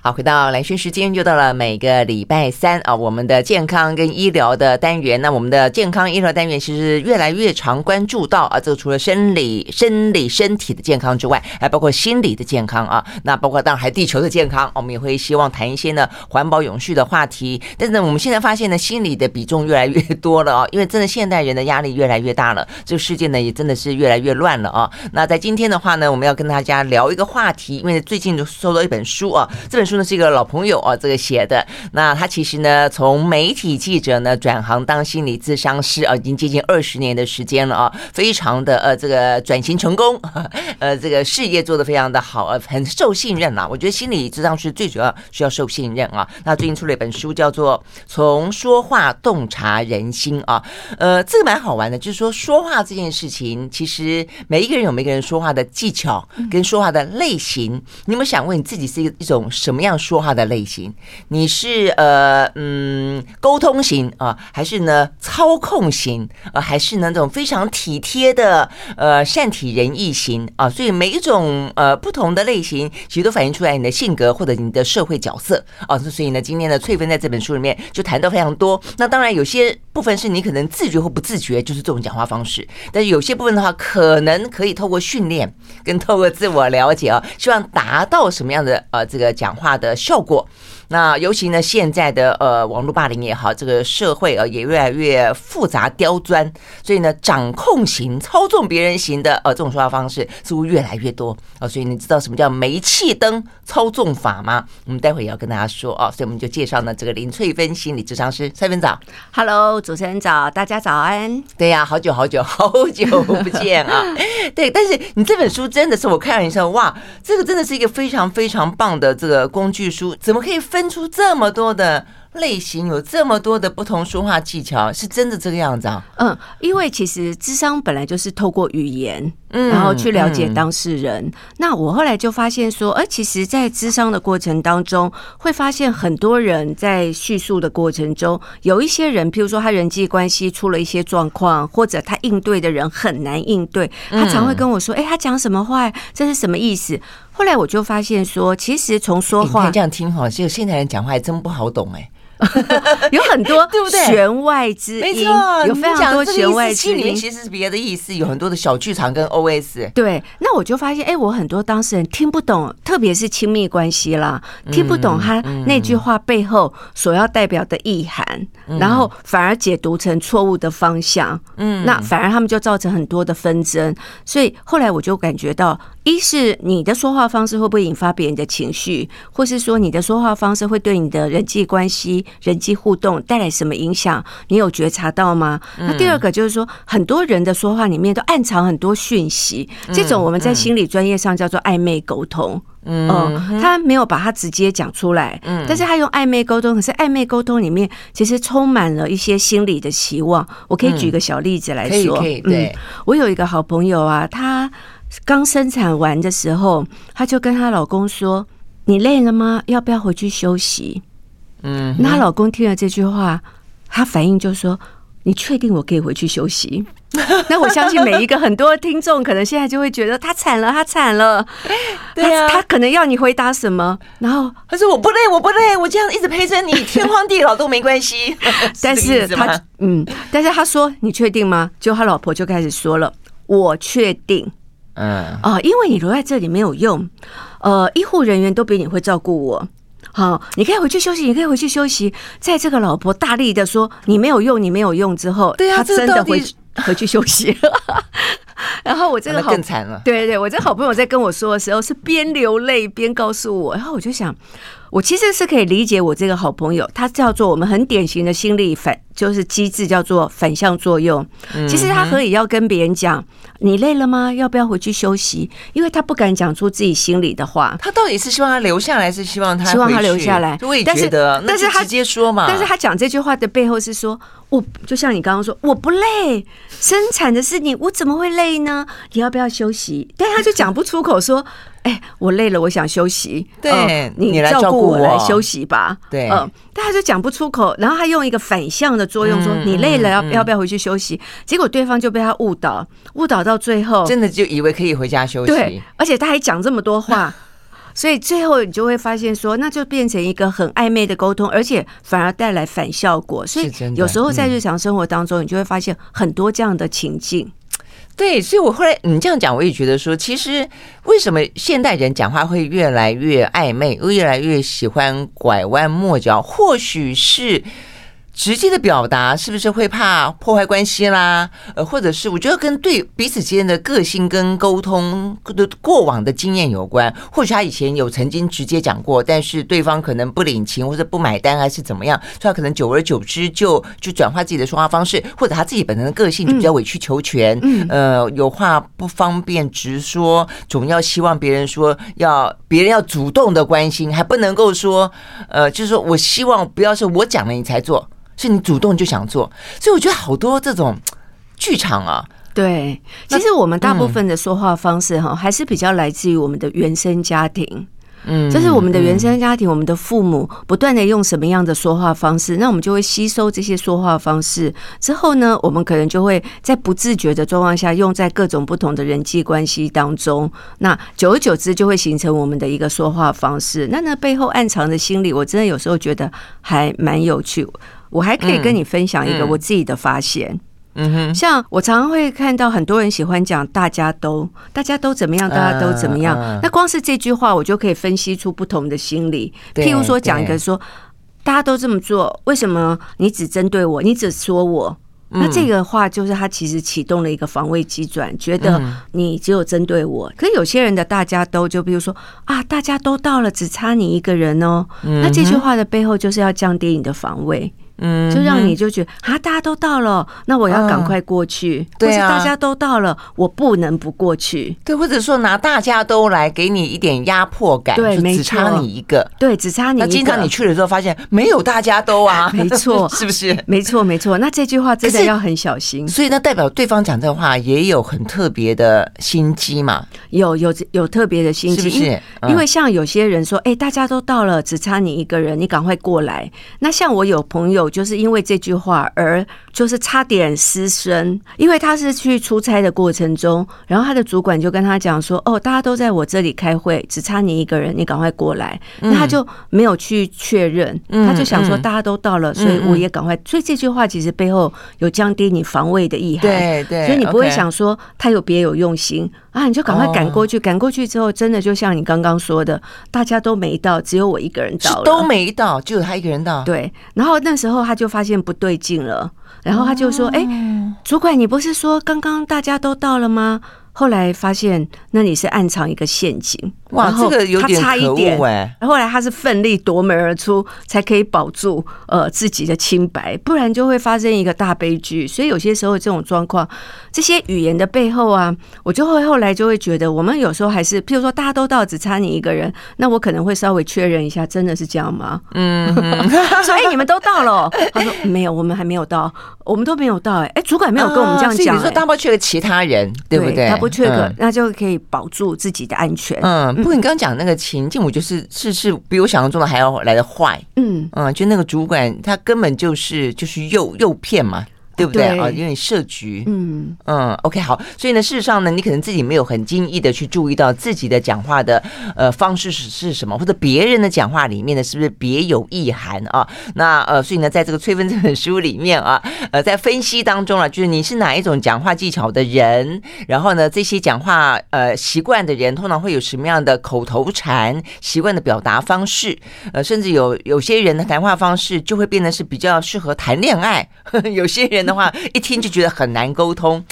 好，回到兰萱时间，又到了每个礼拜三啊，我们的健康跟医疗的单元。那我们的健康医疗单元其实越来越常关注到啊，这个除了生理、生理身体的健康之外，还包括心理的健康啊。那包括当然还地球的健康，我们也会希望谈一些呢环保永续的话题。但是呢，我们现在发现呢，心理的比重越来越多了啊，因为真的现代人的压力越来越大了，这个世界呢也真的是越来越乱了啊。那在今天的话呢，我们要跟大家聊一个话题，因为最近就收到一本书啊，这本书。是一个老朋友啊，这个写的。那他其实呢，从媒体记者呢转行当心理咨商师啊，已经接近二十年的时间了啊，非常的呃这个转型成功，呃这个事业做得非常的好，呃很受信任啊。我觉得心理咨商师最主要需要受信任啊。那最近出了一本书，叫做《从说话洞察人心》啊，呃这个蛮好玩的，就是说说话这件事情，其实每一个人有每个人说话的技巧跟说话的类型。你有没有想过你自己是一个一种什么么样说话的类型，你是呃嗯沟通型啊，还是呢操控型啊，还是呢这种非常体贴的呃善体人意型啊？所以每一种呃不同的类型，其实都反映出来你的性格或者你的社会角色啊。所以呢，今天的翠芬在这本书里面就谈到非常多。那当然有些部分是你可能自觉或不自觉，就是这种讲话方式；但是有些部分的话，可能可以透过训练跟透过自我了解啊，希望达到什么样的呃这个讲话的效果。那尤其呢，现在的呃网络霸凌也好，这个社会呃也越来越复杂刁钻，所以呢，掌控型、操纵别人型的呃这种说话方式似乎越来越多啊。所以你知道什么叫煤气灯操纵法吗？我们待会也要跟大家说啊。所以我们就介绍呢这个林翠芬心理咨商师，蔡芬早，Hello，主持人早，大家早安。对呀、啊，好久好久好久不见啊。对，但是你这本书真的是我看了一下，哇，这个真的是一个非常非常棒的这个工具书，怎么可以分？分出这么多的类型，有这么多的不同说话技巧，是真的这个样子啊？嗯，因为其实智商本来就是透过语言，嗯，然后去了解当事人。嗯、那我后来就发现说，哎，其实，在咨商的过程当中，会发现很多人在叙述的过程中，有一些人，譬如说他人际关系出了一些状况，或者他应对的人很难应对，他常会跟我说，哎，他讲什么话？这是什么意思？后来我就发现说，其实从说话，你这样听哈，就现在人讲话还真不好懂哎。有很多 对不对？弦外之音，有非常多弦外之音，其实是别的意思。有很多的小剧场跟 OS。对，那我就发现，哎，我很多当事人听不懂，特别是亲密关系啦，听不懂他那句话背后所要代表的意涵，然后反而解读成错误的方向。嗯，那反而他们就造成很多的纷争。所以后来我就感觉到，一是你的说话方式会不会引发别人的情绪，或是说你的说话方式会对你的人际关系。人际互动带来什么影响？你有觉察到吗？那第二个就是说，很多人的说话里面都暗藏很多讯息，这种我们在心理专业上叫做暧昧沟通。嗯，他没有把它直接讲出来，嗯，但是他用暧昧沟通。可是暧昧沟通里面其实充满了一些心理的期望。我可以举个小例子来说，可以，对，我有一个好朋友啊，她刚生产完的时候，她就跟她老公说：“你累了吗？要不要回去休息？”嗯，那她老公听了这句话，他反应就说：“你确定我可以回去休息？” 那我相信每一个很多听众可能现在就会觉得他惨了，他惨了。对呀，他可能要你回答什么？然后他说：“我不累，我不累，我这样一直陪着你，天荒地老都没关系。”但是他嗯，但是他说：“你确定吗？”就他老婆就开始说了：“我确定。”嗯啊，因为你留在这里没有用。呃，医护人员都比你会照顾我。好，你可以回去休息，你可以回去休息。在这个老婆大力的说你没有用，你没有用之后，对啊，他真的回回去休息。然后我这个好更惨了，对对对，我这个好朋友在跟我说的时候是边流泪边告诉我，然后我就想，我其实是可以理解我这个好朋友，他叫做我们很典型的心理反，就是机制叫做反向作用。其实他可以要跟别人讲。你累了吗？要不要回去休息？因为他不敢讲出自己心里的话。他到底是希望他留下来，是希望他希望他留下来？我也觉得，但是他直接说嘛。但是他讲这句话的背后是说，我就像你刚刚说，我不累，生产的是你，我怎么会累呢？你要不要休息？但他就讲不出口说。哎，我累了，我想休息。对，你来照顾我，来休息吧。对，嗯，但他就讲不出口，然后他用一个反向的作用说：“你累了，要要不要回去休息？”结果对方就被他误导，误导到最后，真的就以为可以回家休息。对，而且他还讲这么多话，所以最后你就会发现说，那就变成一个很暧昧的沟通，而且反而带来反效果。所以有时候在日常生活当中，你就会发现很多这样的情境。对，所以我后来你这样讲，我也觉得说，其实为什么现代人讲话会越来越暧昧，越来越喜欢拐弯抹角，或许是。直接的表达是不是会怕破坏关系啦？呃，或者是我觉得跟对彼此之间的个性跟沟通的过往的经验有关。或许他以前有曾经直接讲过，但是对方可能不领情或者不买单，还是怎么样，所以他可能久而久之就就转化自己的说话方式，或者他自己本身的个性就比较委曲求全，呃，有话不方便直说，总要希望别人说要别人要主动的关心，还不能够说呃，就是说我希望不要是我讲了你才做。是你主动就想做，所以我觉得好多这种剧场啊，对，其实我们大部分的说话方式哈，还是比较来自于我们的原生家庭，嗯，就是我们的原生家庭，我们的父母不断的用什么样的说话方式，那我们就会吸收这些说话方式，之后呢，我们可能就会在不自觉的状况下用在各种不同的人际关系当中，那久而久之就会形成我们的一个说话方式。那那背后暗藏的心理，我真的有时候觉得还蛮有趣。我还可以跟你分享一个我自己的发现，嗯哼，像我常常会看到很多人喜欢讲“大家都，大家都怎么样，大家都怎么样”，那光是这句话，我就可以分析出不同的心理。譬如说，讲一个说“大家都这么做，为什么你只针对我，你只说我”，那这个话就是他其实启动了一个防卫机转，觉得你只有针对我。可是有些人的“大家都”，就比如说啊，大家都到了，只差你一个人哦。那这句话的背后就是要降低你的防卫。嗯，就让你就觉得啊，大家都到了，那我要赶快过去。对啊，大家都到了，我不能不过去。对，或者说拿大家都来给你一点压迫感。对，没，只差你一个。对，只差你一个。那经常你去了之后，发现没有大家都啊，没错，是不是？没错，没错。那这句话真的要很小心。所以那代表对方讲这话也有很特别的心机嘛？有有有特别的心机，是不是？因为像有些人说，哎，大家都到了，只差你一个人，你赶快过来。那像我有朋友。就是因为这句话而就是差点失身，因为他是去出差的过程中，然后他的主管就跟他讲说：“哦，大家都在我这里开会，只差你一个人，你赶快过来。”那他就没有去确认，他就想说大家都到了，所以我也赶快。所以这句话其实背后有降低你防卫的意涵，对对，所以你不会想说他有别有用心啊，你就赶快赶过去，赶过去之后，真的就像你刚刚说的，大家都没到，只有我一个人到了，都没到，只有他一个人到。对，然后那时候。他就发现不对劲了，然后他就说：“哎，主管，你不是说刚刚大家都到了吗？”后来发现那里是暗藏一个陷阱，哇，这个有点可恶哎！后来他是奋力夺门而出，才可以保住呃自己的清白，不然就会发生一个大悲剧。所以有些时候这种状况，这些语言的背后啊，我就会后来就会觉得，我们有时候还是，譬如说大家都到，只差你一个人，那我可能会稍微确认一下，真的是这样吗？嗯，所以你们都到了，他说没有，我们还没有到，我们都没有到，哎哎，主管没有跟我们这样讲，所以你说大包去了其他人，对不对？确可，那就可以保住自己的安全。嗯，不过你刚刚讲那个情境，我就是是是比我想象中的还要来的坏。嗯嗯，就那个主管，他根本就是就是诱诱骗嘛。对不对啊？有点设局，嗯嗯，OK，好。所以呢，事实上呢，你可能自己没有很经意的去注意到自己的讲话的呃方式是是什么，或者别人的讲话里面呢，是不是别有意涵啊？那呃，所以呢，在这个催婚这本书里面啊，呃，在分析当中啊，就是你是哪一种讲话技巧的人，然后呢，这些讲话呃习惯的人，通常会有什么样的口头禅、习惯的表达方式，呃，甚至有有些人的谈话方式就会变得是比较适合谈恋爱，呵 呵有些人。的话一听就觉得很难沟通，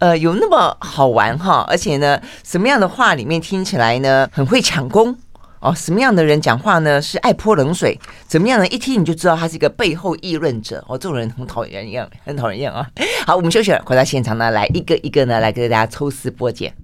呃，有那么好玩哈？而且呢，什么样的话里面听起来呢很会抢功哦？什么样的人讲话呢是爱泼冷水？怎么样呢？一听你就知道他是一个背后议论者哦，这种人很讨厌一样，很讨厌啊！好，我们休息了，回到现场呢，来一个一个呢来给大家抽丝剥茧。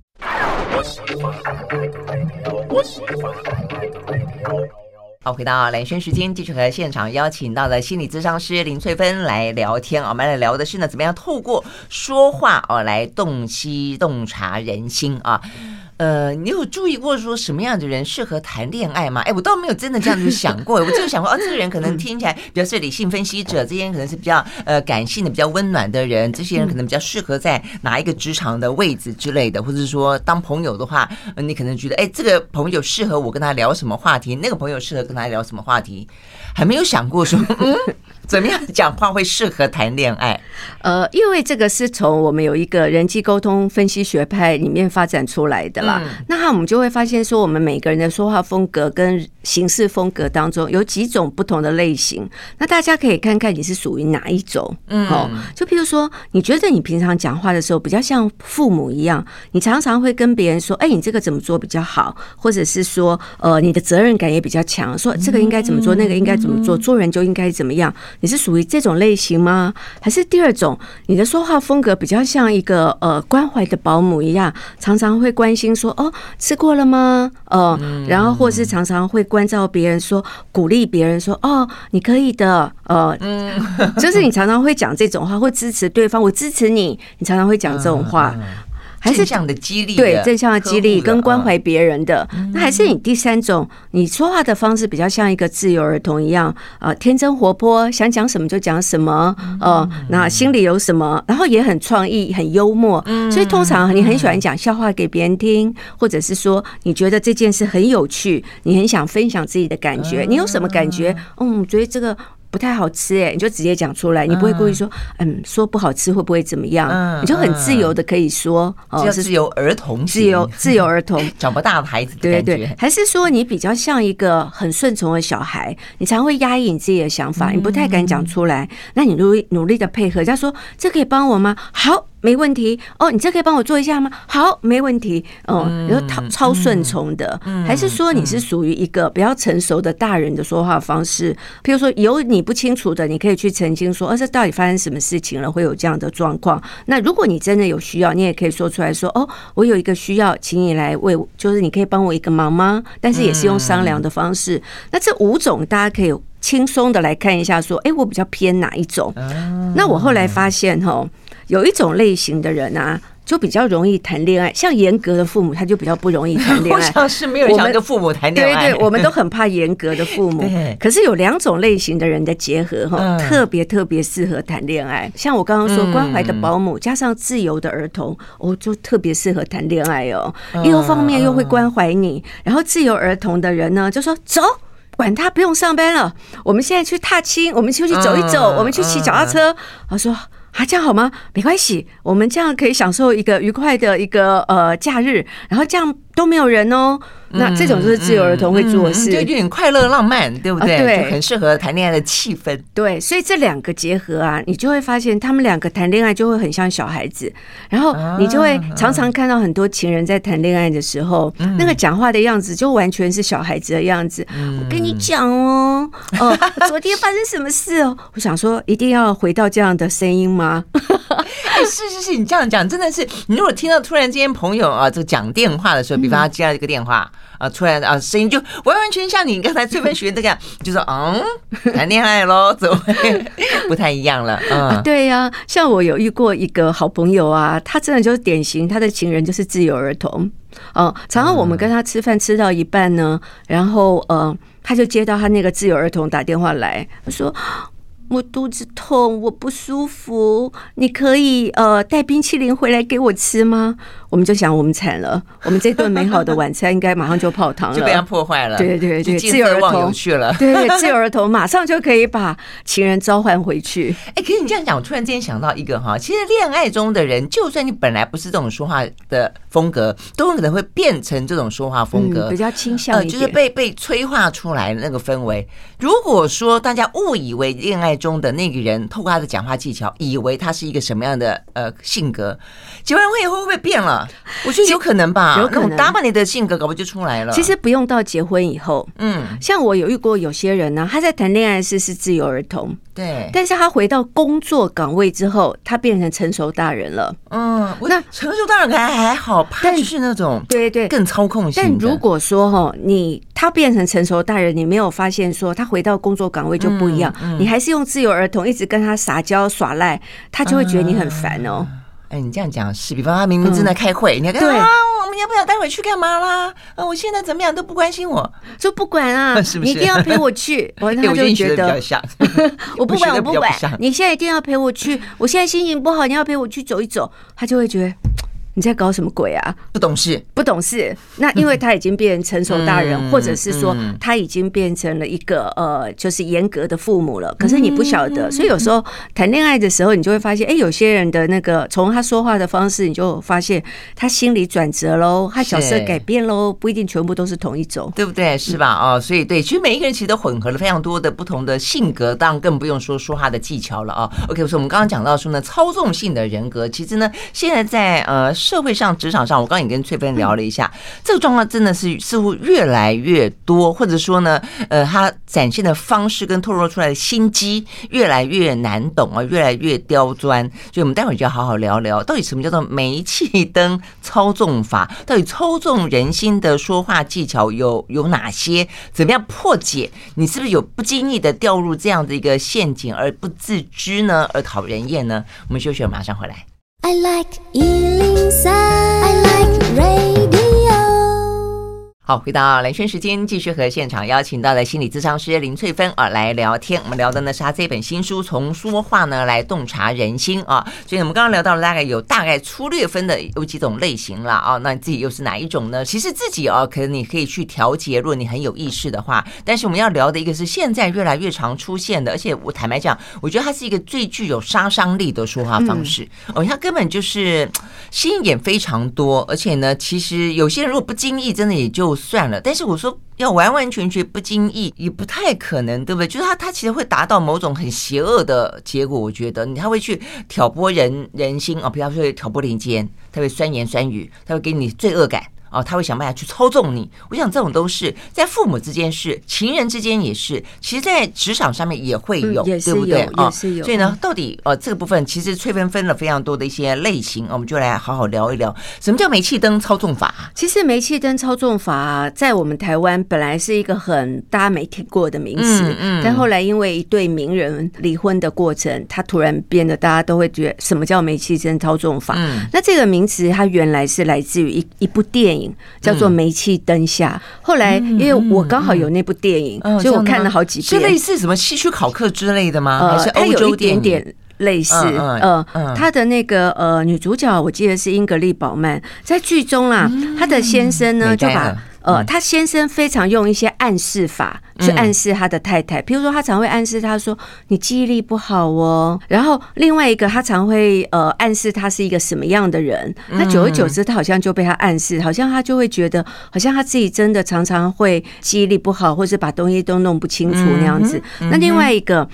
好，回到蓝轩时间，继续和现场邀请到的心理咨商师林翠芬来聊天啊。我们来聊的是呢，怎么样透过说话哦来洞悉洞察人心啊。呃，你有注意过说什么样的人适合谈恋爱吗？哎，我倒没有真的这样子想过，我只有想过，哦，这个人可能听起来比较是理性分析者，这些人可能是比较呃感性的、比较温暖的人，这些人可能比较适合在哪一个职场的位置之类的，或者是说当朋友的话，你可能觉得，哎，这个朋友适合我跟他聊什么话题，那个朋友适合跟他聊什么话题，还没有想过说，嗯。怎么样讲话会适合谈恋爱？呃，因为这个是从我们有一个人际沟通分析学派里面发展出来的啦。嗯、那我们就会发现说，我们每个人的说话风格跟行事风格当中有几种不同的类型。那大家可以看看你是属于哪一种。嗯，哦，就譬如说，你觉得你平常讲话的时候比较像父母一样，你常常会跟别人说：“哎，你这个怎么做比较好？”或者是说：“呃，你的责任感也比较强，说这个应该怎么做，那个应该怎么做，做人就应该怎么样。”你是属于这种类型吗？还是第二种，你的说话风格比较像一个呃关怀的保姆一样，常常会关心说哦吃过了吗？呃，然后或是常常会关照别人说，鼓励别人说哦你可以的，呃，就是你常常会讲这种话，会支持对方，我支持你，你常常会讲这种话。还是正向的激励，对正向的激励跟关怀别人的，那还是你第三种，你说话的方式比较像一个自由儿童一样，呃，天真活泼，想讲什么就讲什么，呃，那心里有什么，然后也很创意，很幽默，所以通常你很喜欢讲笑话给别人听，或者是说你觉得这件事很有趣，你很想分享自己的感觉，你有什么感觉？嗯，觉得这个。不太好吃哎，你就直接讲出来，你不会故意说，嗯，说不好吃会不会怎么样？你就很自由的可以说，哦，是自由儿童，自由自由儿童，长不大的孩子，对对，还是说你比较像一个很顺从的小孩，你常会压抑你自己的想法，你不太敢讲出来，那你努力努力的配合，人家说这可以帮我吗？好。没问题哦，你这可以帮我做一下吗？好，没问题哦。然后超超顺从的，还是说你是属于一个比较成熟的大人的说话方式？譬如说有你不清楚的，你可以去澄清说，哦，这到底发生什么事情了，会有这样的状况。那如果你真的有需要，你也可以说出来说，哦，我有一个需要，请你来为，就是你可以帮我一个忙吗？但是也是用商量的方式。那这五种大家可以轻松的来看一下，说，哎，我比较偏哪一种？那我后来发现，哈。有一种类型的人啊，就比较容易谈恋爱。像严格的父母，他就比较不容易谈恋爱。我想是没有想跟父母谈恋爱。对对，我们都很怕严格的父母。可是有两种类型的人的结合，哈，特别特别适合谈恋爱。像我刚刚说，关怀的保姆加上自由的儿童，哦，就特别适合谈恋爱哦。一个方面又会关怀你，然后自由儿童的人呢，就说走，管他，不用上班了，我们现在去踏青，我们出去走一走，我们去骑脚踏车。他说。啊，这样好吗？没关系，我们这样可以享受一个愉快的一个呃假日，然后这样都没有人哦。那这种就是自由儿童会做的事，就有点快乐浪漫，对不对？对，很适合谈恋爱的气氛。对，所以这两个结合啊，你就会发现他们两个谈恋爱就会很像小孩子，然后你就会常常看到很多情人在谈恋爱的时候，那个讲话的样子就完全是小孩子的样子。我跟你讲哦，哦，昨天发生什么事哦？我想说，一定要回到这样的声音吗？哎，是是是，你这样讲真的是，你如果听到突然之间朋友啊，这个讲电话的时候，比方他接到一个电话。啊，突然啊，声音就完完全像你刚才翠芬学的这样，就说嗯，谈恋爱喽，怎么会不太一样了？嗯，对呀，像我有遇过一个好朋友啊，他真的就是典型，他的情人就是自由儿童。嗯，常常我们跟他吃饭吃到一半呢，然后呃，他就接到他那个自由儿童打电话来，他说。我肚子痛，我不舒服，你可以呃带冰淇淋回来给我吃吗？我们就想，我们惨了，我们这顿美好的晚餐应该马上就泡汤了，就被他破坏了。对对 对，自由儿童去了，对自由儿童马上就可以把情人召唤回去。哎，可是你这样讲，我突然之间想到一个哈，其实恋爱中的人，就算你本来不是这种说话的风格，都有可能会变成这种说话风格，比较倾向，就是被被催化出来的那个氛围。如果说大家误以为恋爱中的那个人透过他的讲话技巧，以为他是一个什么样的呃性格，结完婚以后会不会变了？我觉得有可能吧，有可能打扮你的性格，搞不就出来了？其实不用到结婚以后，嗯，像我有遇过有些人呢，他在谈恋爱时是自由儿童，对，但是他回到工作岗位之后，他变成成熟大人了。嗯，那成熟大人还还好，但是那种对对更操控性。但如果说哈，你他变成成熟大人，你没有发现说他回到工作岗位就不一样，你还是用自由儿童。一直跟他撒娇耍赖，他就会觉得你很烦哦。哎，你这样讲是，比方他明明正在开会，你看，对啊，我们要不要待会去干嘛啦？啊，我现在怎么样都不关心我，说不管啊，是不是？你一定要陪我去。我他就觉得，我不管，我不管，你现在一定要陪我去。我现在心情不好，你要陪我去走一走，他就会觉得。你在搞什么鬼啊？不懂事，不懂事。那因为他已经变成成熟大人，或者是说他已经变成了一个呃，就是严格的父母了。可是你不晓得，所以有时候谈恋爱的时候，你就会发现，哎，有些人的那个从他说话的方式，你就发现他心理转折喽，他角色改变喽，不一定全部都是同一种，对不对？是吧？哦，所以对，其实每一个人其实都混合了非常多的不同的性格，当然更不用说说话的技巧了啊。OK，所以我们刚刚讲到说呢，操纵性的人格，其实呢，现在在呃社会上、职场上，我刚刚也跟翠芬聊了一下，这个状况真的是似乎越来越多，或者说呢，呃，他展现的方式跟透露出来的心机越来越难懂啊，越来越刁钻。所以，我们待会儿就要好好聊聊，到底什么叫做煤气灯操纵法？到底操纵人心的说话技巧有 有哪些？怎么样破解？你是不是有不经意的掉入这样的一个陷阱而不自知呢？而讨人厌呢？我们休息，马上回来。I like 103, I like radio 好，回到蓝轩时间，继续和现场邀请到的心理咨商师林翠芬啊来聊天。我们聊的呢是她这本新书《从说话呢来洞察人心》啊。所以我们刚刚聊到了大概有大概粗略分的有几种类型了啊。那你自己又是哪一种呢？其实自己啊，可能你可以去调节，如果你很有意识的话。但是我们要聊的一个是现在越来越常出现的，而且我坦白讲，我觉得它是一个最具有杀伤力的说话方式。哦，它根本就是心眼非常多，而且呢，其实有些人如果不经意，真的也就。算了，但是我说要完完全全不经意也不太可能，对不对？就是他，他其实会达到某种很邪恶的结果。我觉得他会去挑拨人人心啊，比方说挑拨离间，他会酸言酸语，他会给你罪恶感。哦，他会想办法去操纵你。我想这种都是在父母之间是，情人之间也是，其实，在职场上面也会有，嗯、对不对？啊，所以呢，到底呃这个部分，其实翠芬分了非常多的一些类型，我们就来好好聊一聊，什么叫煤气灯操纵法？其实煤气灯操纵法在我们台湾本来是一个很大家没听过的名词，嗯，嗯，但后来因为一对名人离婚的过程，他突然变得大家都会觉得什么叫煤气灯操纵法？嗯，那这个名词它原来是来自于一一部电影。叫做煤气灯下。后来，因为我刚好有那部电影，所以我看了好几遍。是类似什么希区考克之类的吗？呃，还是它有一点点类似。呃，他的那个呃女主角，我记得是英格丽宝曼，在剧中啦，她的先生呢就把。呃，他先生非常用一些暗示法去暗示他的太太，比如说他常会暗示他说，你记忆力不好哦，然后另外一个他常会呃暗示他是一个什么样的人，那久而久之他好像就被他暗示，好像他就会觉得好像他自己真的常常会记忆力不好，或是把东西都弄不清楚那样子。那另外一个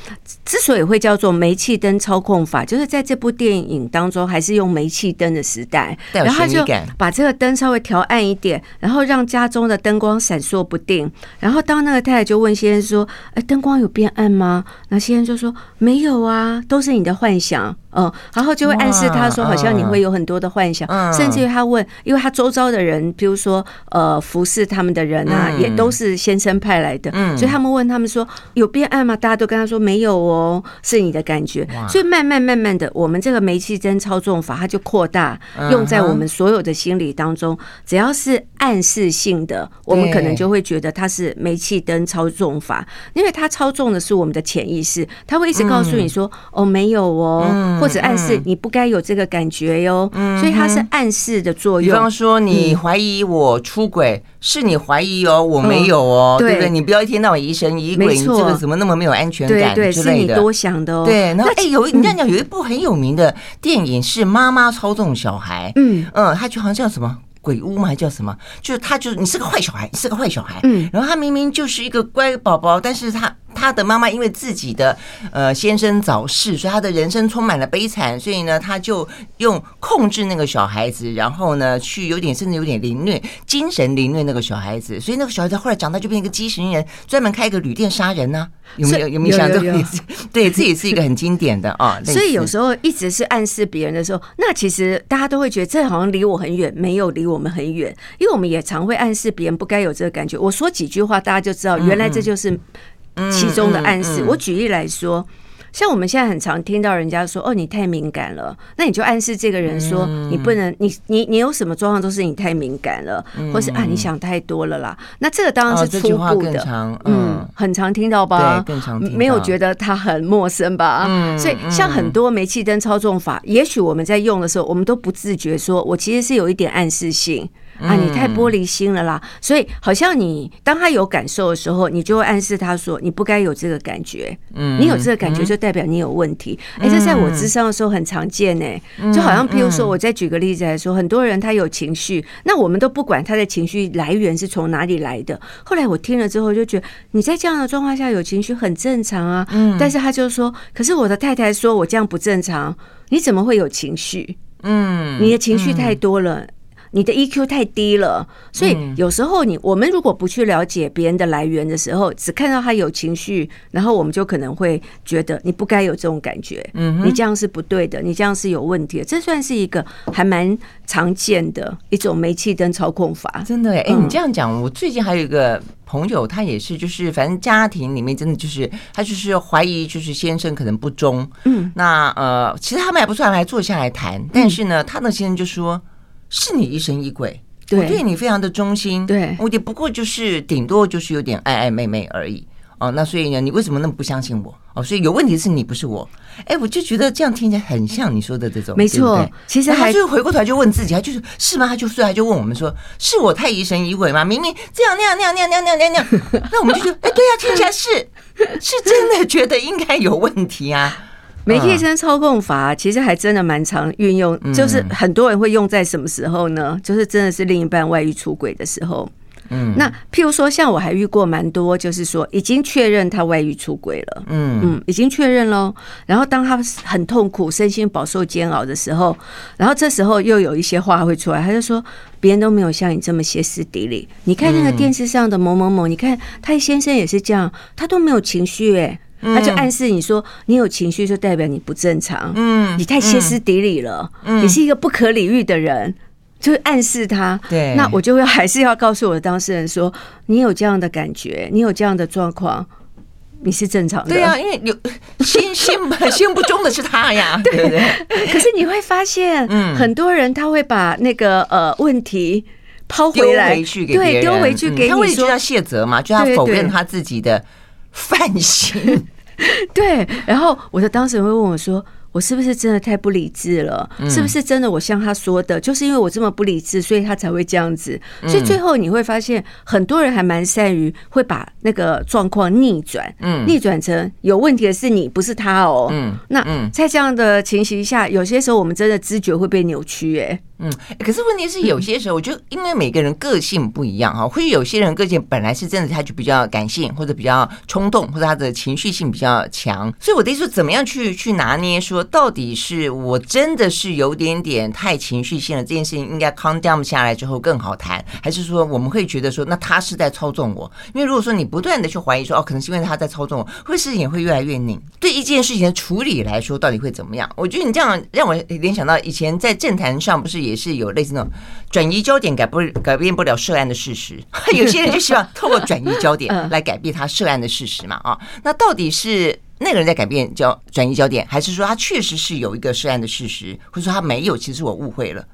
之所以会叫做煤气灯操控法，就是在这部电影当中还是用煤气灯的时代，然后他就把这个灯稍微调暗一点，然后让家中。中的灯光闪烁不定，然后当那个太太就问先生说：“哎，灯光有变暗吗？”那先生就说：“没有啊，都是你的幻想。”嗯，然后就会暗示他说，好像你会有很多的幻想，甚至于他问，因为他周遭的人，比如说呃服侍他们的人啊，也都是先生派来的，所以他们问他们说有变暗吗？大家都跟他说没有哦，是你的感觉。所以慢慢慢慢的，我们这个煤气灯操纵法，它就扩大用在我们所有的心理当中，只要是暗示性的，我们可能就会觉得它是煤气灯操纵法，因为它操纵的是我们的潜意识，它会一直告诉你说哦没有哦。或者暗示你不该有这个感觉哟，所以它是暗示的作用。比方说，你怀疑我出轨，是你怀疑哦，我没有哦，对不对？你不要一天到晚疑神疑鬼，你这个怎么那么没有安全感之类的？对，是你多想的哦。对，然后哎，有你这样讲，有一部很有名的电影是妈妈操纵小孩，嗯嗯，他就好像叫什么鬼屋吗？还叫什么？就是他就是你是个坏小孩，你是个坏小孩，嗯，然后他明明就是一个乖宝宝，但是他。他的妈妈因为自己的呃先生早逝，所以他的人生充满了悲惨，所以呢，他就用控制那个小孩子，然后呢，去有点甚至有点凌虐，精神凌虐那个小孩子，所以那个小孩子后来长大就变成一个畸形人，专门开一个旅店杀人呢、啊？有没有有没有想到？对，这也是一个很经典的啊。所以有时候一直是暗示别人的时候，那其实大家都会觉得这好像离我很远，没有离我们很远，因为我们也常会暗示别人不该有这个感觉。我说几句话，大家就知道原来这就是。其中的暗示，我举例来说，像我们现在很常听到人家说：“哦，你太敏感了。”那你就暗示这个人说：“你不能，你你你有什么状况都是你太敏感了，或是啊你想太多了啦。”那这个当然是初步的，嗯，很常听到吧？对，更常听到。没有觉得他很陌生吧？嗯，所以像很多煤气灯操纵法，也许我们在用的时候，我们都不自觉说，我其实是有一点暗示性。啊，你太玻璃心了啦！所以好像你当他有感受的时候，你就会暗示他说你不该有这个感觉。嗯，你有这个感觉就代表你有问题。哎，这在我智商的时候很常见呢。就好像譬如说，我再举个例子来说，很多人他有情绪，那我们都不管他的情绪来源是从哪里来的。后来我听了之后就觉得，你在这样的状况下有情绪很正常啊。嗯，但是他就说，可是我的太太说我这样不正常，你怎么会有情绪？嗯，你的情绪太多了。你的 EQ 太低了，所以有时候你我们如果不去了解别人的来源的时候，只看到他有情绪，然后我们就可能会觉得你不该有这种感觉，嗯，你这样是不对的，你这样是有问题的。这算是一个还蛮常见的一种煤气灯操控法。真的哎，哎，你这样讲，我最近还有一个朋友，他也是，就是反正家庭里面真的就是他就是怀疑，就是先生可能不忠，嗯，那呃，其实他们还不算，还坐下来谈，但是呢，他的先生就说。是你疑神疑鬼，对我对你非常的忠心，对我也不过就是顶多就是有点暧暧昧昧而已哦。那所以呢，你为什么那么不相信我？哦，所以有问题是你不是我。哎，我就觉得这样听起来很像你说的这种，没错。其实他就回过头来就问自己，他就是是吗？他就所以他就问我们说，是我太疑神疑鬼吗？明明这样那样那样那样那样那样那样，那我们就觉得，哎，对呀，听起来是是真的觉得应该有问题啊。煤气灯操控法其实还真的蛮常运用，就是很多人会用在什么时候呢？就是真的是另一半外遇出轨的时候。嗯，那譬如说，像我还遇过蛮多，就是说已经确认他外遇出轨了，嗯嗯，已经确认喽。然后当他很痛苦、身心饱受煎熬的时候，然后这时候又有一些话会出来，他就说别人都没有像你这么歇斯底里。你看那个电视上的某某某，你看他先生也是这样，他都没有情绪哎。他就暗示你说，你有情绪就代表你不正常，嗯，你太歇斯底里了，嗯，你是一个不可理喻的人，就是暗示他。对，那我就会还是要告诉我的当事人说，你有这样的感觉，你有这样的状况，你是正常的。对啊，因为有心心心不忠的是他呀，对。不对？可是你会发现，嗯，很多人他会把那个呃问题抛回来，丢回去给对，丢回去给你说，他会就要卸责嘛，就要否认他自己的。犯行，对，然后我的当事人会问我说：“我是不是真的太不理智了？是不是真的我像他说的，就是因为我这么不理智，所以他才会这样子？所以最后你会发现，很多人还蛮善于会把那个状况逆转，嗯，逆转成有问题的是你，不是他哦。嗯，那在这样的情形下，有些时候我们真的知觉会被扭曲，哎。嗯，可是问题是有些时候，我觉得因为每个人个性不一样哈，会有些人个性本来是真的，他就比较感性，或者比较冲动，或者他的情绪性比较强。所以我的意思说，怎么样去去拿捏，说到底是我真的是有点点太情绪性了，这件事情应该 calm down 下来之后更好谈，还是说我们会觉得说，那他是在操纵我？因为如果说你不断的去怀疑说，哦，可能是因为他在操纵我，会事情也会越来越拧。对一件事情的处理来说，到底会怎么样？我觉得你这样让我联想到以前在政坛上不是也是有类似那种转移焦点改不改变不了涉案的事实，有些人就希望透过转移焦点来改变他涉案的事实嘛啊？那到底是那个人在改变焦转移焦点，还是说他确实是有一个涉案的事实，或者说他没有？其实我误会了。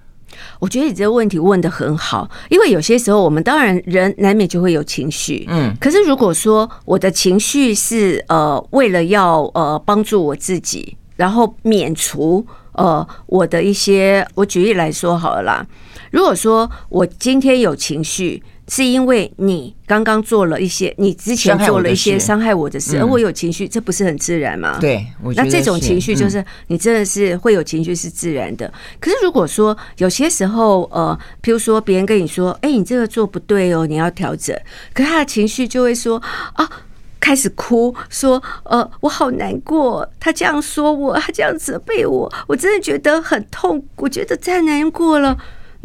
我觉得你这个问题问的很好，因为有些时候我们当然人难免就会有情绪，嗯，可是如果说我的情绪是呃为了要呃帮助我自己，然后免除。呃，我的一些，我举例来说好了啦。如果说我今天有情绪，是因为你刚刚做了一些，你之前做了一些伤害我的事，而我有情绪，这不是很自然吗？对，那这种情绪就是你真的是会有情绪是自然的。可是如果说有些时候，呃，譬如说别人跟你说，哎，你这个做不对哦，你要调整，可是他的情绪就会说啊。开始哭，说：“呃，我好难过。他这样说我，他这样责备我，我真的觉得很痛，我觉得太难过了。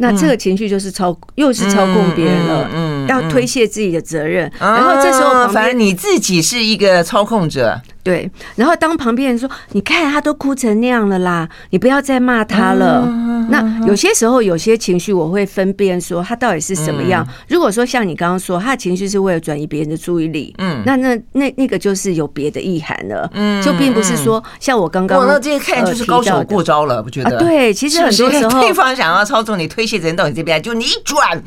那这个情绪就是操，又是操控别人了，嗯，要推卸自己的责任。然后这时候，反正你自己是一个操控者，对，然后当旁边人说：“你看他都哭成那样了啦，你不要再骂他了。”那有些时候有些情绪，我会分辨说他到底是什么样。如果说像你刚刚说，他的情绪是为了转移别人的注意力，嗯，那那那那个就是有别的意涵了，嗯，就并不是说像我刚刚，那这些看就是高手过招了，我觉得。对，其实很多时候 对方想要操纵你、推卸责任到你这边，就你一转。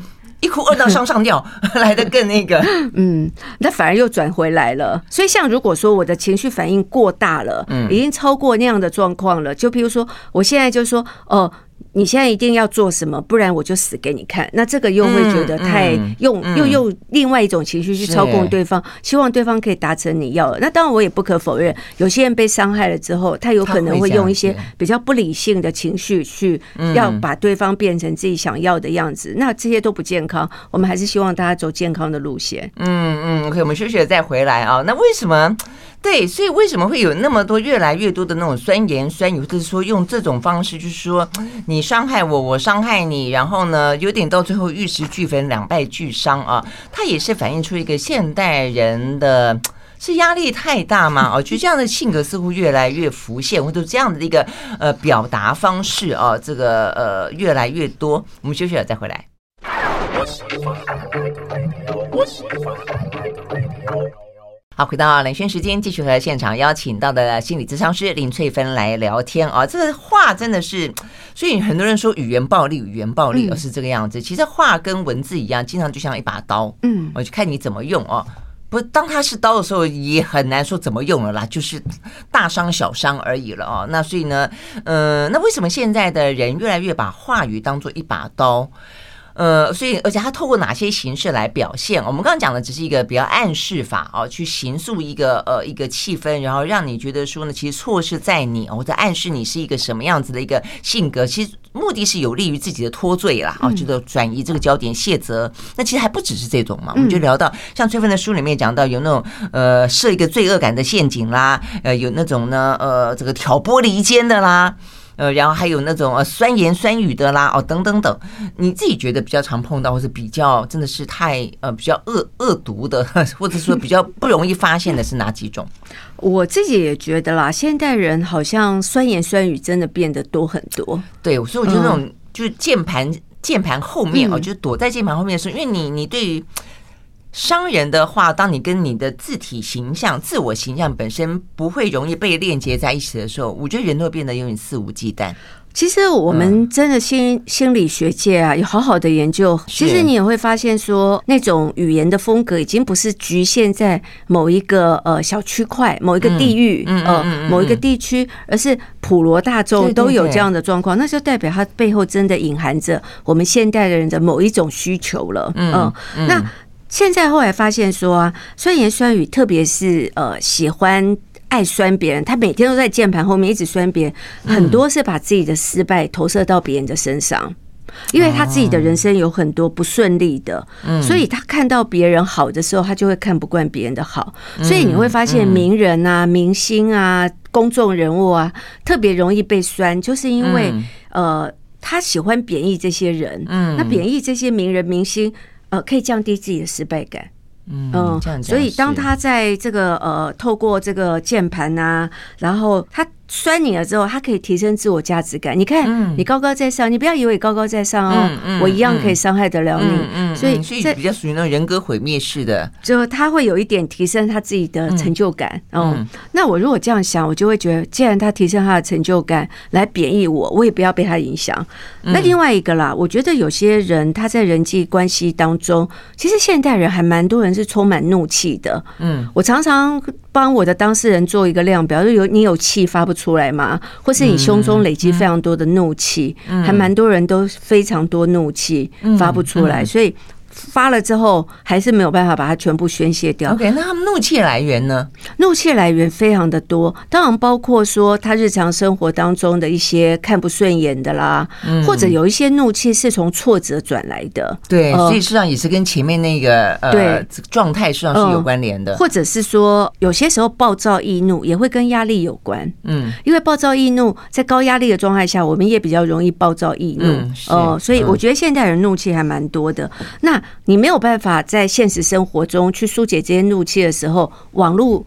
一哭二闹三上吊，来的更那个，嗯，那反而又转回来了。所以，像如果说我的情绪反应过大了，嗯，已经超过那样的状况了，就譬如说，我现在就说，哦。你现在一定要做什么，不然我就死给你看。那这个又会觉得太用，又用另外一种情绪去操控对方，希望对方可以达成你要的。那当然，我也不可否认，有些人被伤害了之后，他有可能会用一些比较不理性的情绪去要把对方变成自己想要的样子。那这些都不健康。我们还是希望大家走健康的路线。嗯嗯，OK，我们休息了再回来啊。那为什么？对，所以为什么会有那么多越来越多的那种酸言酸语，或者是说用这种方式，就是说 你伤害我，我伤害你，然后呢，有点到最后玉石俱焚，两败俱伤啊。它也是反映出一个现代人的，是压力太大吗？哦，就这样的性格似乎越来越浮现，或者这样的一个呃表达方式啊，这个呃越来越多。我们休息了再回来。好，回到冷轩时间，继续和现场邀请到的心理咨商师林翠芬来聊天啊。这个话真的是，所以很多人说语言暴力，语言暴力，而是这个样子。其实话跟文字一样，经常就像一把刀，嗯，我就看你怎么用哦。不，当它是刀的时候，也很难说怎么用了啦，就是大伤小伤而已了哦。那所以呢，呃，那为什么现在的人越来越把话语当做一把刀？呃，所以而且他透过哪些形式来表现？我们刚刚讲的只是一个比较暗示法哦，去形塑一个呃一个气氛，然后让你觉得说呢，其实错是在你，或者暗示你是一个什么样子的一个性格。其实目的是有利于自己的脱罪啦，啊，就是转移这个焦点、卸责。那其实还不只是这种嘛，我们就聊到像崔芬的书里面讲到有那种呃设一个罪恶感的陷阱啦，呃有那种呢呃这个挑拨离间的啦。呃，然后还有那种呃酸言酸语的啦，哦，等等等，你自己觉得比较常碰到，或是比较真的是太呃比较恶恶毒的，或者说比较不容易发现的是哪几种？我自己也觉得啦，现代人好像酸言酸语真的变得多很多。对，所以我觉得那种就是键盘键盘后面哦，就是躲在键盘后面的时候，因为你你对于。伤人的话，当你跟你的字体形象、自我形象本身不会容易被链接在一起的时候，我觉得人都会变得有点肆无忌惮。其实我们真的心心理学界啊，有好好的研究。其实你也会发现说，那种语言的风格已经不是局限在某一个呃小区块、某一个地域、呃某一个地区，而是普罗大众都有这样的状况，那就代表它背后真的隐含着我们现代的人的某一种需求了。嗯，那。现在后来发现说啊，酸言酸语，特别是呃喜欢爱酸别人，他每天都在键盘后面一直酸别人，很多是把自己的失败投射到别人的身上，因为他自己的人生有很多不顺利的，所以他看到别人好的时候，他就会看不惯别人的好，所以你会发现名人啊、明星啊、公众人物啊，特别容易被酸，就是因为呃他喜欢贬义这些人，那贬义这些名人明星。呃，可以降低自己的失败感，嗯，所以当他在这个呃，透过这个键盘啊，然后他。酸你了之后，他可以提升自我价值感。你看，你高高在上，你不要以为高高在上哦，我一样可以伤害得了你。所以，所以比较属于那种人格毁灭式的，就他会有一点提升他自己的成就感。嗯，那我如果这样想，我就会觉得，既然他提升他的成就感来贬义我，我也不要被他影响。那另外一个啦，我觉得有些人他在人际关系当中，其实现代人还蛮多人是充满怒气的。嗯，我常常帮我的当事人做一个量表，就有你有气发不出。来吗？或是你胸中累积非常多的怒气，还蛮多人都非常多怒气发不出来，所以。发了之后还是没有办法把它全部宣泄掉。OK，那他们怒气来源呢？怒气来源非常的多，当然包括说他日常生活当中的一些看不顺眼的啦，或者有一些怒气是从挫折转来的。对，所以实际上也是跟前面那个呃状态实际上是有关联的。或者是说有些时候暴躁易怒也会跟压力有关。嗯，因为暴躁易怒在高压力的状态下，我们也比较容易暴躁易怒。哦，所以我觉得现代人怒气还蛮多的。那你没有办法在现实生活中去疏解这些怒气的时候，网络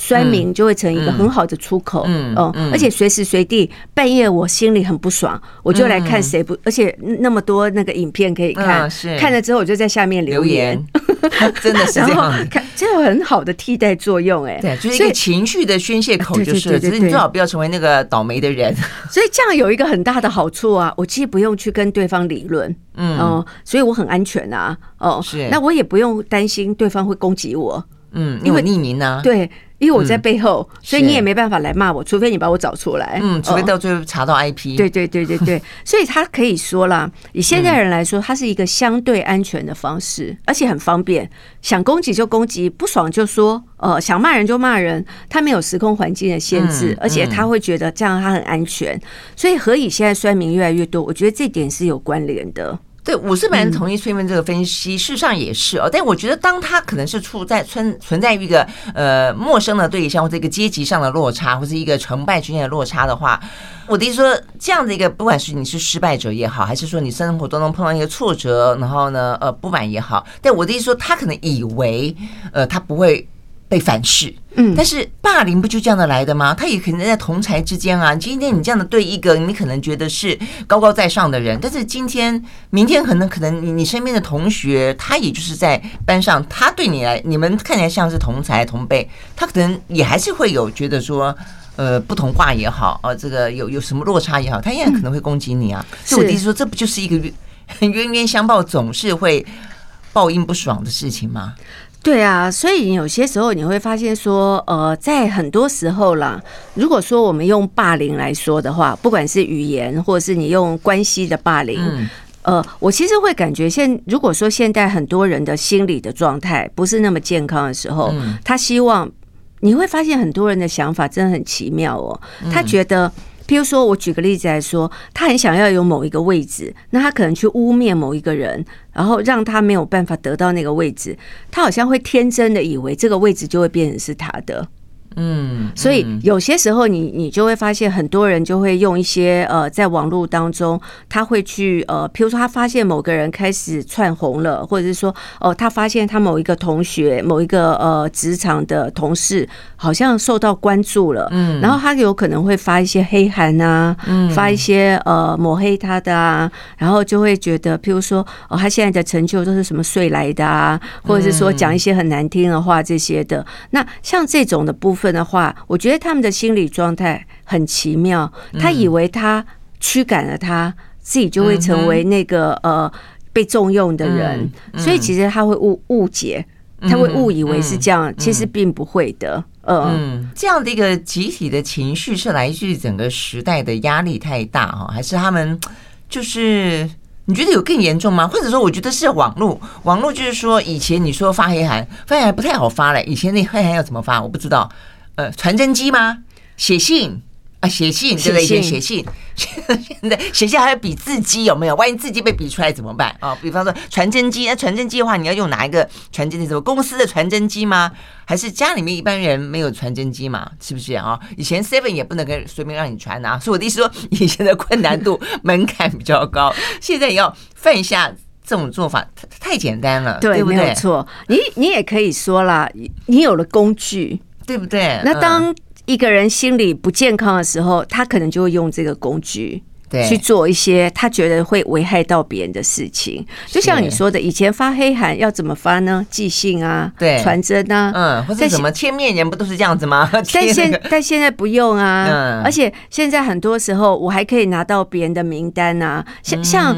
酸民就会成一个很好的出口。嗯嗯，而且随时随地半夜我心里很不爽，我就来看谁不，而且那么多那个影片可以看，看了之后我就在下面留言，真的是这样，看这有很好的替代作用。哎，对，就是一个情绪的宣泄口，就是，只是你最好不要成为那个倒霉的人。所以这样有一个很大的好处啊，我既不用去跟对方理论，嗯，所以我很安全啊，哦，是，那我也不用担心对方会攻击我。嗯，因为匿名呢，对，因为我在背后，所以你也没办法来骂我，除非你把我找出来。嗯，除非到最后查到 IP。对对对对对，所以他可以说啦，以现在人来说，它是一个相对安全的方式，而且很方便，想攻击就攻击，不爽就说，呃，想骂人就骂人，他没有时空环境的限制，而且他会觉得这样他很安全，所以何以现在酸民越来越多，我觉得这点是有关联的。对，我是蛮同意崔文这个分析，嗯、事实上也是哦。但我觉得，当他可能是处在存存在于一个呃陌生的对象，或者一个阶级上的落差，或者一个成败之间的落差的话，我的意思说，这样的一个，不管是你是失败者也好，还是说你生活当中碰到一个挫折，然后呢，呃，不满也好，但我的意思说，他可能以为，呃，他不会。被反噬，嗯，但是霸凌不就这样的来的吗？他也可能在同才之间啊。今天你这样的对一个你可能觉得是高高在上的人，但是今天、明天可能可能你你身边的同学，他也就是在班上，他对你来，你们看起来像是同才同辈，他可能也还是会有觉得说，呃，不同化也好，啊，这个有有什么落差也好，他依然可能会攻击你啊。所以我的意思说，这不就是一个冤 冤相报总是会报应不爽的事情吗？对啊，所以有些时候你会发现说，呃，在很多时候啦，如果说我们用霸凌来说的话，不管是语言，或者是你用关系的霸凌，呃，我其实会感觉现如果说现在很多人的心理的状态不是那么健康的时候，他希望你会发现很多人的想法真的很奇妙哦，他觉得。譬如说，我举个例子来说，他很想要有某一个位置，那他可能去污蔑某一个人，然后让他没有办法得到那个位置，他好像会天真的以为这个位置就会变成是他的。嗯，所以有些时候你你就会发现很多人就会用一些呃，在网络当中，他会去呃，譬如说他发现某个人开始窜红了，或者是说哦，他发现他某一个同学、某一个呃职场的同事好像受到关注了，嗯，然后他有可能会发一些黑函啊，嗯，发一些呃抹黑他的啊，然后就会觉得譬如说哦，他现在的成就都是什么税来的啊，或者是说讲一些很难听的话这些的，那像这种的部分。的话，我觉得他们的心理状态很奇妙。他以为他驱赶了他，自己就会成为那个呃被重用的人，所以其实他会误误解，他会误以为是这样，其实并不会的。嗯，这样的一个集体的情绪是来自于整个时代的压力太大哈，还是他们就是你觉得有更严重吗？或者说，我觉得是网络，网络就是说，以前你说发黑函，发黑函不太好发了，以前那黑函要怎么发，我不知道。呃，传真机吗？写信啊，写信对不对？写写信，现在写信还要比字机有没有？万一字机被比出来怎么办啊？比方说传真机，那传真机的话，你要用哪一个传真机？什么公司的传真机吗？还是家里面一般人没有传真机嘛？是不是啊？以前 Seven 也不能跟随便让你传啊。所以我的意思说，以前的困难度 门槛比较高，现在也要犯一下这种做法，太太简单了，对不对？没有错，你你也可以说啦，你有了工具。对不对？那当一个人心理不健康的时候，他可能就会用这个工具。对，去做一些他觉得会危害到别人的事情，就像你说的，以前发黑函要怎么发呢？寄信啊，对，传真啊，嗯，或者什么千面人不都是这样子吗？但现但现在不用啊，嗯，而且现在很多时候我还可以拿到别人的名单啊，像像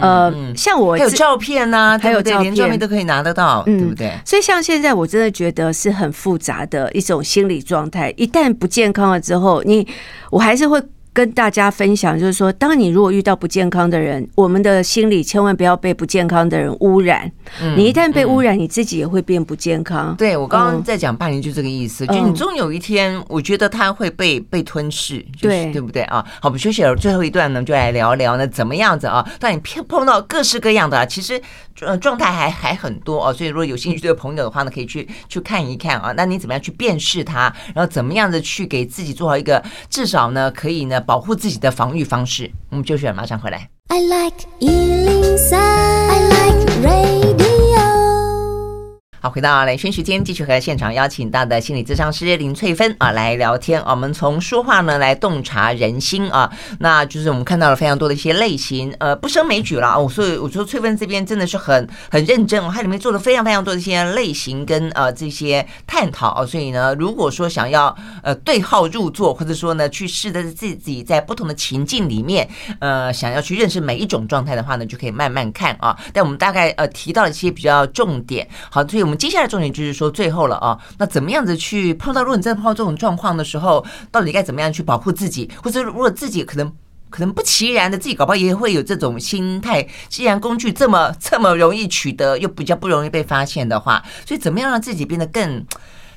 呃像我还有照片呐，还有照片，照片都可以拿得到，对不对？所以像现在我真的觉得是很复杂的一种心理状态，一旦不健康了之后，你我还是会。跟大家分享，就是说，当你如果遇到不健康的人，我们的心里千万不要被不健康的人污染。你一旦被污染，你自己也会变不健康。对，我刚刚在讲霸凌，就这个意思，就你终有一天，我觉得他会被被吞噬，对对不对啊？好，我们休息了，最后一段呢，就来聊聊呢，怎么样子啊？当你碰碰到各式各样的，其实呃状态还还很多哦。所以如果有兴趣的朋友的话呢，可以去去看一看啊。那你怎么样去辨识它？然后怎么样子去给自己做好一个至少呢，可以呢？保护自己的防御方式，我们就选马上回来。I like 103, I like radio. 回到兰萱时间，继续和现场邀请到的心理咨商师林翠芬啊来聊天。我们从说话呢来洞察人心啊，那就是我们看到了非常多的一些类型，呃，不胜枚举了哦。所以我说翠芬这边真的是很很认真，它里面做了非常非常多的一些类型跟呃这些探讨啊。所以呢，如果说想要呃对号入座，或者说呢去试着自己在不同的情境里面，呃，想要去认识每一种状态的话呢，就可以慢慢看啊。但我们大概呃提到了一些比较重点，好，所以我们。接下来重点就是说最后了啊，那怎么样子去碰到？如果你真的碰到这种状况的时候，到底该怎么样去保护自己？或者如果自己可能可能不其然的，自己搞不好也会有这种心态。既然工具这么这么容易取得，又比较不容易被发现的话，所以怎么样让自己变得更？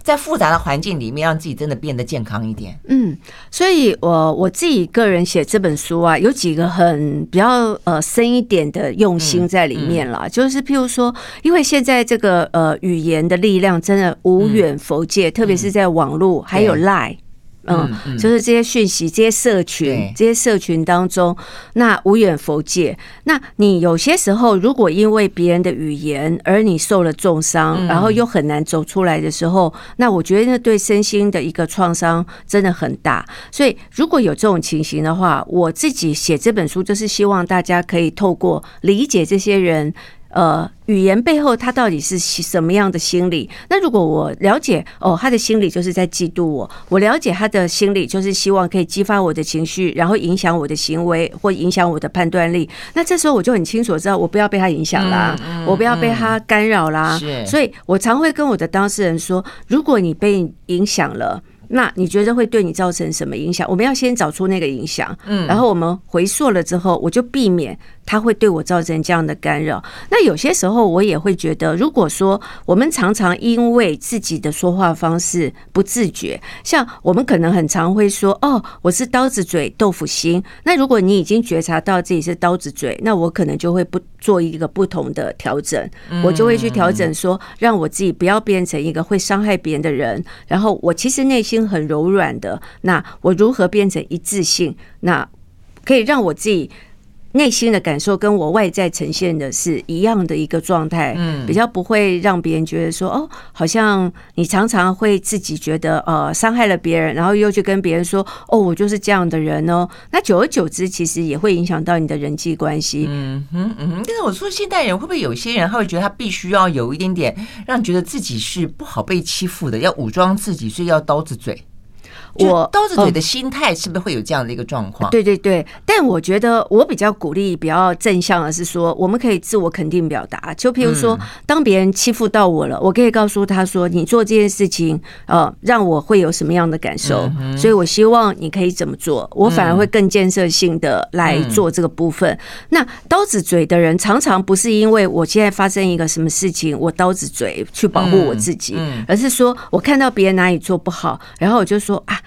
在复杂的环境里面，让自己真的变得健康一点。嗯，所以我我自己个人写这本书啊，有几个很比较呃深一点的用心在里面了。就是譬如说，因为现在这个呃语言的力量真的无远弗届，特别是在网络还有 Line。嗯，就是这些讯息、这些社群、这些社群当中，那无远佛界。那你有些时候，如果因为别人的语言而你受了重伤，然后又很难走出来的时候，那我觉得那对身心的一个创伤真的很大。所以，如果有这种情形的话，我自己写这本书就是希望大家可以透过理解这些人。呃，语言背后他到底是什么样的心理？那如果我了解哦，他的心理就是在嫉妒我；我了解他的心理就是希望可以激发我的情绪，然后影响我的行为或影响我的判断力。那这时候我就很清楚知道，我不要被他影响啦，我不要被他干扰啦。所以我常会跟我的当事人说，如果你被影响了。那你觉得会对你造成什么影响？我们要先找出那个影响，嗯，然后我们回溯了之后，我就避免它会对我造成这样的干扰。那有些时候我也会觉得，如果说我们常常因为自己的说话方式不自觉，像我们可能很常会说：“哦，我是刀子嘴豆腐心。”那如果你已经觉察到自己是刀子嘴，那我可能就会不做一个不同的调整，我就会去调整说，让我自己不要变成一个会伤害别人的人。然后我其实内心。很柔软的，那我如何变成一致性？那可以让我自己内心的感受跟我外在呈现的是一样的一个状态，嗯，比较不会让别人觉得说，哦，好像你常常会自己觉得呃伤害了别人，然后又去跟别人说，哦，我就是这样的人哦。那久而久之，其实也会影响到你的人际关系。嗯嗯嗯。但是我说，现代人会不会有些人他会觉得他必须要有一点点让觉得自己是不好被欺负的，要武装自己，所以要刀子嘴。我刀子嘴的心态是不是会有这样的一个状况？对对对，但我觉得我比较鼓励比较正向的是说，我们可以自我肯定表达。就譬如说，当别人欺负到我了，我可以告诉他说：“你做这件事情，呃，让我会有什么样的感受？所以我希望你可以怎么做。”我反而会更建设性的来做这个部分。那刀子嘴的人常常不是因为我现在发生一个什么事情，我刀子嘴去保护我自己，而是说我看到别人哪里做不好，然后我就说啊。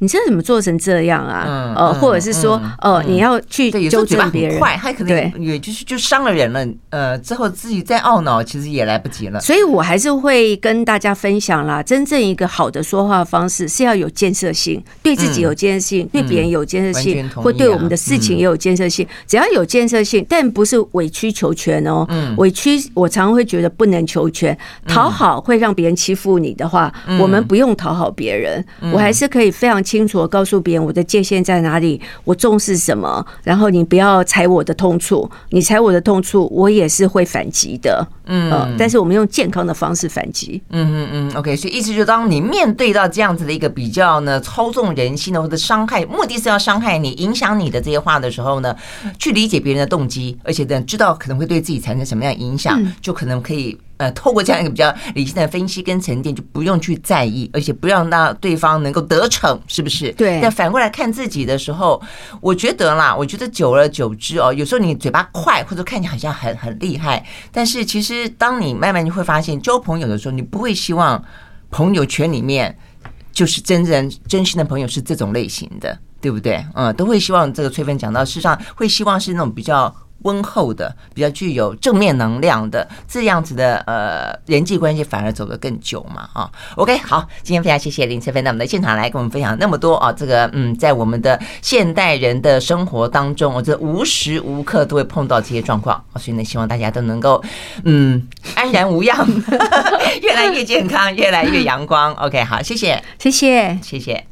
你这怎么做成这样啊？嗯、呃，或者是说，哦、呃，你要去纠正别人，快，他可能也就是就伤了人了。呃，之后自己再懊恼，其实也来不及了。所以我还是会跟大家分享啦，真正一个好的说话方式是要有建设性，对自己有建设性，嗯、对别人有建设性，或对我们的事情也有建设性。只要有建设性，但不是委曲求全哦。嗯，委屈我常常会觉得不能求全，讨好会让别人欺负你的话，我们不用讨好别人，我还是可以非常。清楚地告诉别人我的界限在哪里，我重视什么，然后你不要踩我的痛处，你踩我的痛处，我也是会反击的。嗯、呃，但是我们用健康的方式反击。嗯嗯嗯，OK，所以意思就是，当你面对到这样子的一个比较呢，操纵人心的或者伤害，目的是要伤害你、影响你的这些话的时候呢，去理解别人的动机，而且呢，知道可能会对自己产生什么样的影响，就可能可以。呃，透过这样一个比较理性的分析跟沉淀，就不用去在意，而且不让那对方能够得逞，是不是？对。但反过来看自己的时候，我觉得啦，我觉得久而久之哦，有时候你嘴巴快，或者看起来好像很很厉害，但是其实当你慢慢就会发现，交朋友的时候，你不会希望朋友圈里面就是真正真心的朋友是这种类型的，对不对？嗯，都会希望这个翠芬讲到，事实上会希望是那种比较。温厚的，比较具有正面能量的这样子的呃人际关系，反而走得更久嘛啊。OK，好，今天非常谢谢林翠芬到我们的现场来跟我们分享那么多啊。这个嗯，在我们的现代人的生活当中，我觉得无时无刻都会碰到这些状况，所以呢，希望大家都能够嗯安安然无恙，越来越健康，越来越阳光。OK，好，谢谢，谢谢，谢谢。